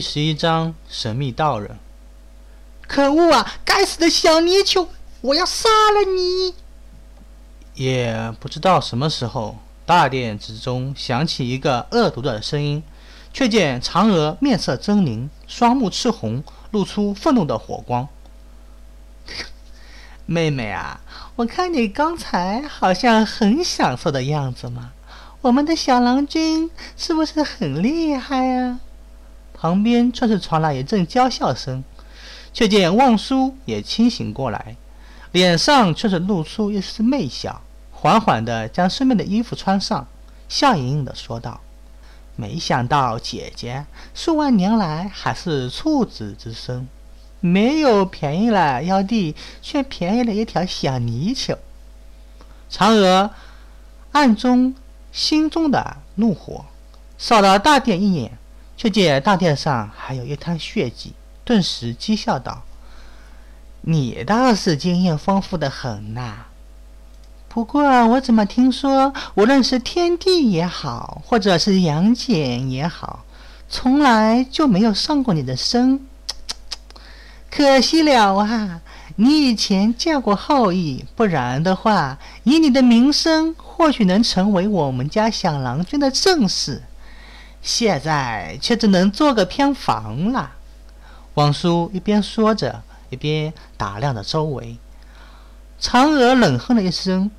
十一章神秘道人。可恶啊！该死的小泥鳅！我要杀了你！也不知道什么时候，大殿之中响起一个恶毒的声音，却见嫦娥面色狰狞，双目赤红，露出愤怒的火光。妹妹啊，我看你刚才好像很享受的样子嘛。我们的小郎君是不是很厉害啊？旁边却是传来一阵娇笑声，却见望舒也清醒过来，脸上却是露出一丝媚笑，缓缓地将身边的衣服穿上，笑盈盈地说道：“没想到姐姐数万年来还是处子之身，没有便宜了妖帝，却便宜了一条小泥鳅。”嫦娥暗中。心中的怒火扫了大殿一眼，却见大殿上还有一滩血迹，顿时讥笑道：“你倒是经验丰富的很呐。不过我怎么听说，无论是天帝也好，或者是杨戬也好，从来就没有上过你的身？可惜了啊！你以前嫁过后羿，不然的话，以你的名声。”或许能成为我们家小郎君的正室，现在却只能做个偏房了。王叔一边说着，一边打量着周围。嫦娥冷哼了一声，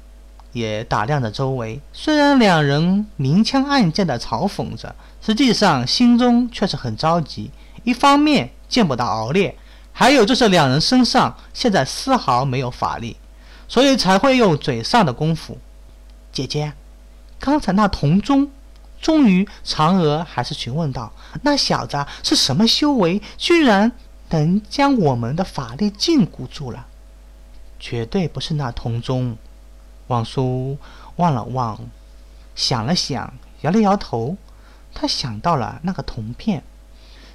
也打量着周围。虽然两人明枪暗箭的嘲讽着，实际上心中却是很着急。一方面见不到敖烈，还有就是两人身上现在丝毫没有法力，所以才会用嘴上的功夫。姐姐，刚才那铜钟，终于，嫦娥还是询问道：“那小子是什么修为，居然能将我们的法力禁锢住了？”绝对不是那铜钟。王叔望了望，想了想，摇了摇头。他想到了那个铜片，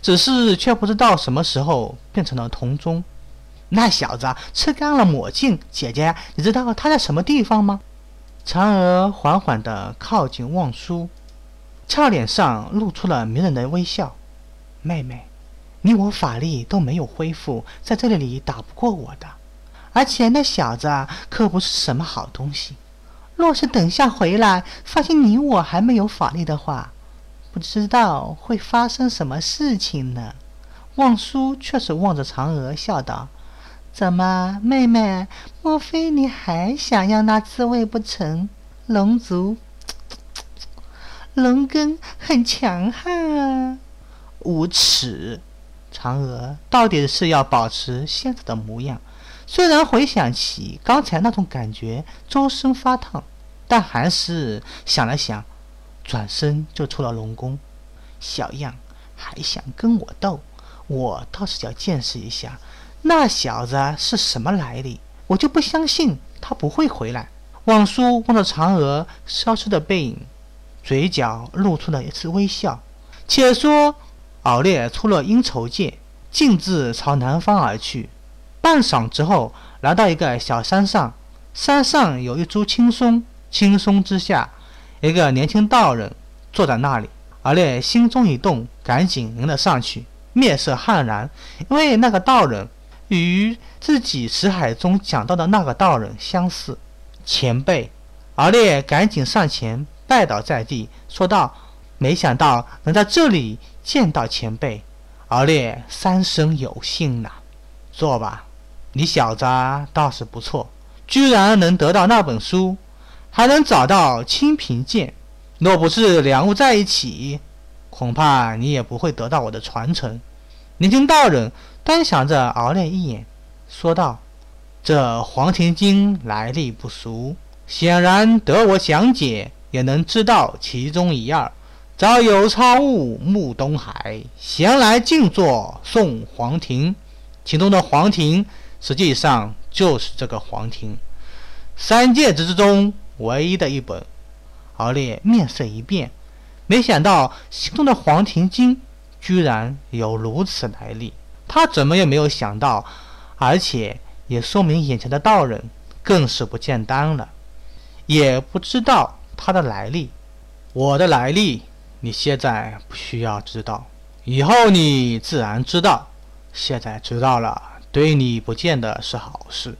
只是却不知道什么时候变成了铜钟。那小子吃干了抹净。姐姐，你知道他在什么地方吗？嫦娥缓缓地靠近望舒，俏脸上露出了迷人的微笑。妹妹，你我法力都没有恢复，在这里里打不过我的。而且那小子可不是什么好东西。若是等下回来发现你我还没有法力的话，不知道会发生什么事情呢？望舒却是望着嫦娥笑道。怎么，妹妹？莫非你还想要那滋味不成？龙族，龙根很强悍啊！无耻！嫦娥到底是要保持现在的模样。虽然回想起刚才那种感觉，周身发烫，但还是想了想，转身就出了龙宫。小样，还想跟我斗？我倒是要见识一下。那小子是什么来历？我就不相信他不会回来。望舒望着嫦娥消失的背影，嘴角露出了一丝微笑。且说敖烈出了阴愁界，径自朝南方而去。半晌之后，来到一个小山上，山上有一株青松，青松之下，一个年轻道人坐在那里。敖烈心中一动，赶紧迎了上去，面色悍然，因为那个道人。与自己识海中讲到的那个道人相似，前辈，敖烈赶紧上前拜倒在地，说道：“没想到能在这里见到前辈，敖烈三生有幸呐。坐吧，你小子倒是不错，居然能得到那本书，还能找到清平剑。若不是两物在一起，恐怕你也不会得到我的传承。”年轻道人。端详着敖烈一眼，说道：“这黄庭经来历不俗，显然得我讲解，也能知道其中一二。早有超物慕东海，闲来静坐诵黄庭。其中的黄庭，实际上就是这个黄庭，三界之中唯一的一本。”敖烈面色一变，没想到心中的黄庭经居然有如此来历。他怎么也没有想到，而且也说明眼前的道人更是不简单了，也不知道他的来历。我的来历，你现在不需要知道，以后你自然知道。现在知道了，对你不见得是好事。”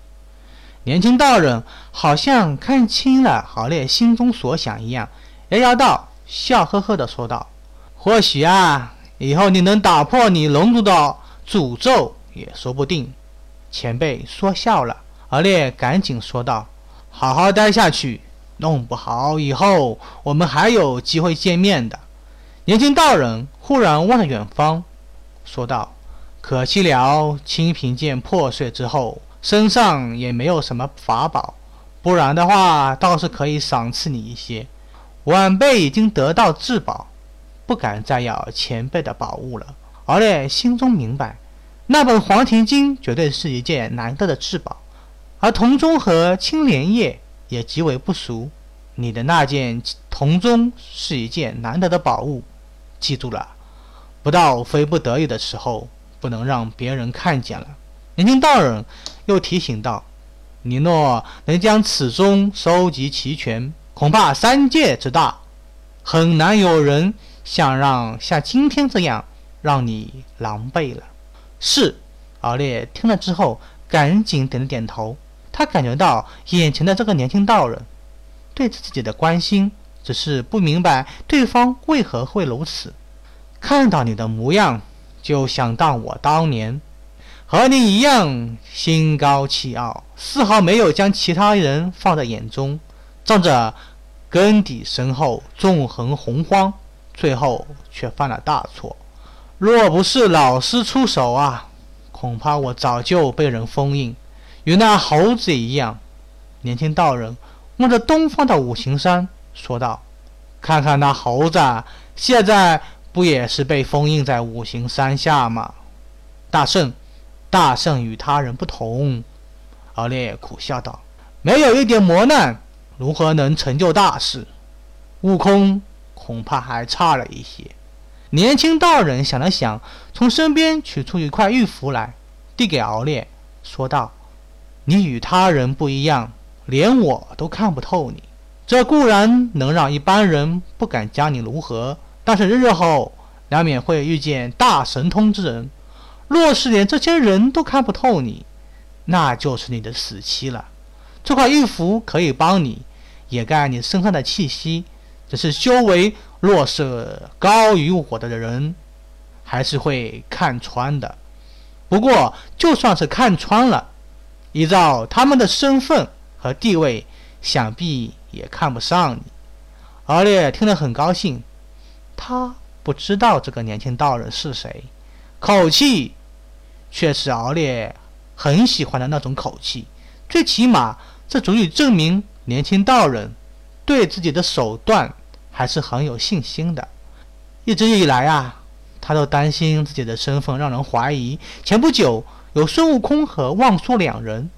年轻道人好像看清了郝烈心中所想一样，摇摇道，笑呵呵地说道：“或许啊，以后你能打破你龙族的诅咒也说不定。”前辈说笑了，郝烈赶紧说道：“好好待下去，弄不好以后我们还有机会见面的。”年轻道人忽然望着远方，说道：“可惜了，清平剑破碎之后。”身上也没有什么法宝，不然的话倒是可以赏赐你一些。晚辈已经得到至宝，不敢再要前辈的宝物了。而且心中明白，那本《黄庭经》绝对是一件难得的至宝，而铜钟和青莲叶也极为不俗。你的那件铜钟是一件难得的宝物，记住了，不到非不得已的时候，不能让别人看见了。年轻道人又提醒道：“你若能将此钟收集齐全，恐怕三界之大，很难有人想让像今天这样让你狼狈了。”是，敖烈听了之后赶紧点了点头。他感觉到眼前的这个年轻道人对自己的关心，只是不明白对方为何会如此。看到你的模样，就想到我当年。和你一样心高气傲，丝毫没有将其他人放在眼中，仗着根底深厚、纵横洪荒，最后却犯了大错。若不是老师出手啊，恐怕我早就被人封印，与那猴子一样。年轻道人望着东方的五行山，说道：“看看那猴子，现在不也是被封印在五行山下吗？”大圣。大圣与他人不同，敖烈苦笑道：“没有一点磨难，如何能成就大事？悟空恐怕还差了一些。”年轻道人想了想，从身边取出一块玉符来，递给敖烈，说道：“你与他人不一样，连我都看不透你。这固然能让一般人不敢将你如何，但是日后难免会遇见大神通之人。”若是连这些人都看不透你，那就是你的死期了。这块玉符可以帮你掩盖你身上的气息，只是修为若是高于我的人，还是会看穿的。不过，就算是看穿了，依照他们的身份和地位，想必也看不上你。敖烈听得很高兴，他不知道这个年轻道人是谁。口气却是敖烈很喜欢的那种口气，最起码这足以证明年轻道人对自己的手段还是很有信心的。一直以来啊，他都担心自己的身份让人怀疑。前不久有孙悟空和望舒两人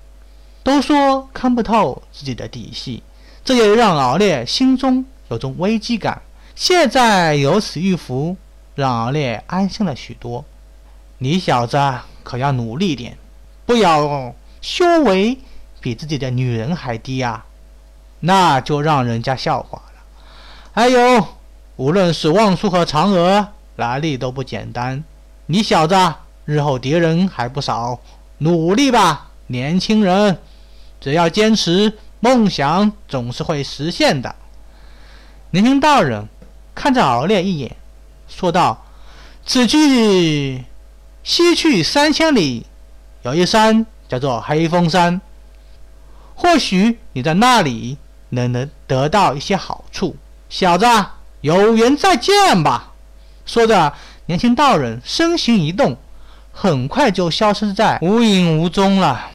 都说看不透自己的底细，这也让敖烈心中有种危机感。现在有此玉符，让敖烈安心了许多。你小子可要努力点，不要修为比自己的女人还低啊，那就让人家笑话了。还有，无论是望舒和嫦娥，来历都不简单。你小子日后敌人还不少，努力吧，年轻人！只要坚持，梦想总是会实现的。年轻道人看着敖烈一眼，说道：“此去。”西去三千里，有一山叫做黑风山。或许你在那里能能得到一些好处。小子，有缘再见吧。说着，年轻道人身形一动，很快就消失在无影无踪了。